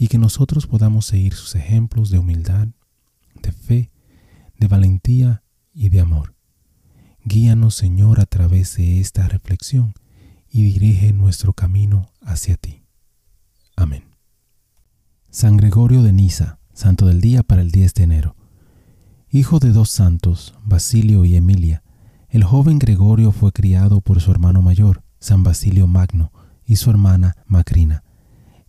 y que nosotros podamos seguir sus ejemplos de humildad, de fe, de valentía y de amor. Guíanos, Señor, a través de esta reflexión y dirige nuestro camino hacia ti. Amén. San Gregorio de Niza, santo del día para el 10 de enero. Hijo de dos santos, Basilio y Emilia, el joven Gregorio fue criado por su hermano mayor, San Basilio Magno, y su hermana Macrina,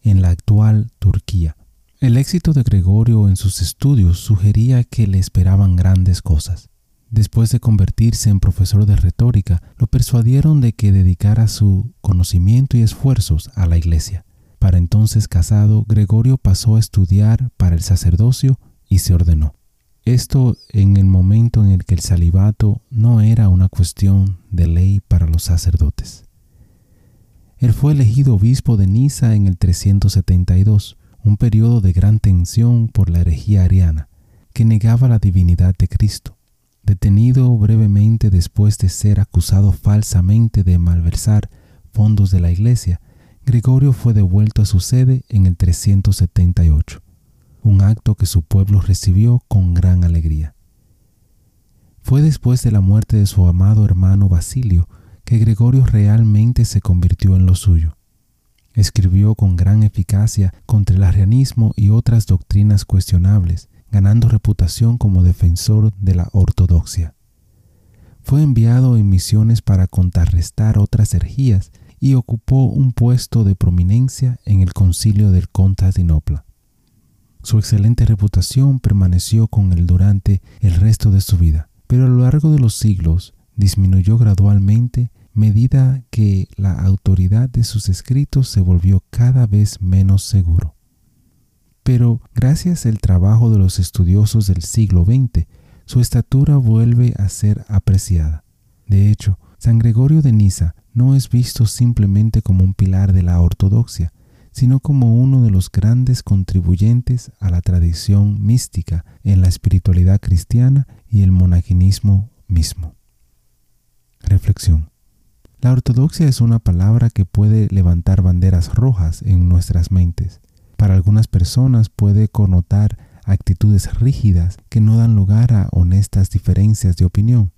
en la actual Turquía. El éxito de Gregorio en sus estudios sugería que le esperaban grandes cosas. Después de convertirse en profesor de retórica, lo persuadieron de que dedicara su conocimiento y esfuerzos a la iglesia. Para entonces casado, Gregorio pasó a estudiar para el sacerdocio y se ordenó. Esto en el momento en el que el celibato no era una cuestión de ley para los sacerdotes. Él fue elegido obispo de Niza en el 372, un periodo de gran tensión por la herejía ariana, que negaba la divinidad de Cristo. Detenido brevemente después de ser acusado falsamente de malversar fondos de la iglesia, Gregorio fue devuelto a su sede en el 378, un acto que su pueblo recibió con gran alegría. Fue después de la muerte de su amado hermano Basilio que Gregorio realmente se convirtió en lo suyo. Escribió con gran eficacia contra el arrianismo y otras doctrinas cuestionables, ganando reputación como defensor de la ortodoxia. Fue enviado en misiones para contrarrestar otras herejías y ocupó un puesto de prominencia en el concilio del Constantinopla. Su excelente reputación permaneció con él durante el resto de su vida, pero a lo largo de los siglos disminuyó gradualmente medida que la autoridad de sus escritos se volvió cada vez menos seguro. Pero gracias al trabajo de los estudiosos del siglo XX, su estatura vuelve a ser apreciada. De hecho, San Gregorio de Niza no es visto simplemente como un pilar de la ortodoxia, sino como uno de los grandes contribuyentes a la tradición mística en la espiritualidad cristiana y el monaginismo mismo. Reflexión. La ortodoxia es una palabra que puede levantar banderas rojas en nuestras mentes para algunas personas puede connotar actitudes rígidas que no dan lugar a honestas diferencias de opinión.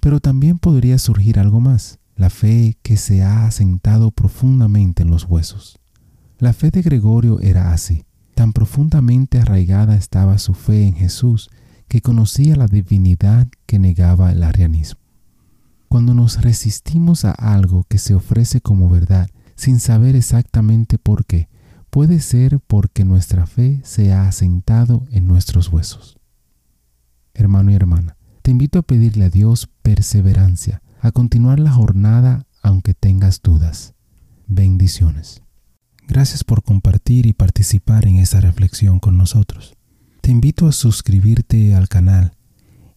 Pero también podría surgir algo más, la fe que se ha asentado profundamente en los huesos. La fe de Gregorio era así. Tan profundamente arraigada estaba su fe en Jesús que conocía la divinidad que negaba el arianismo. Cuando nos resistimos a algo que se ofrece como verdad sin saber exactamente por qué, puede ser porque nuestra fe se ha asentado en nuestros huesos. Hermano y hermana, te invito a pedirle a Dios perseverancia, a continuar la jornada aunque tengas dudas. Bendiciones. Gracias por compartir y participar en esta reflexión con nosotros. Te invito a suscribirte al canal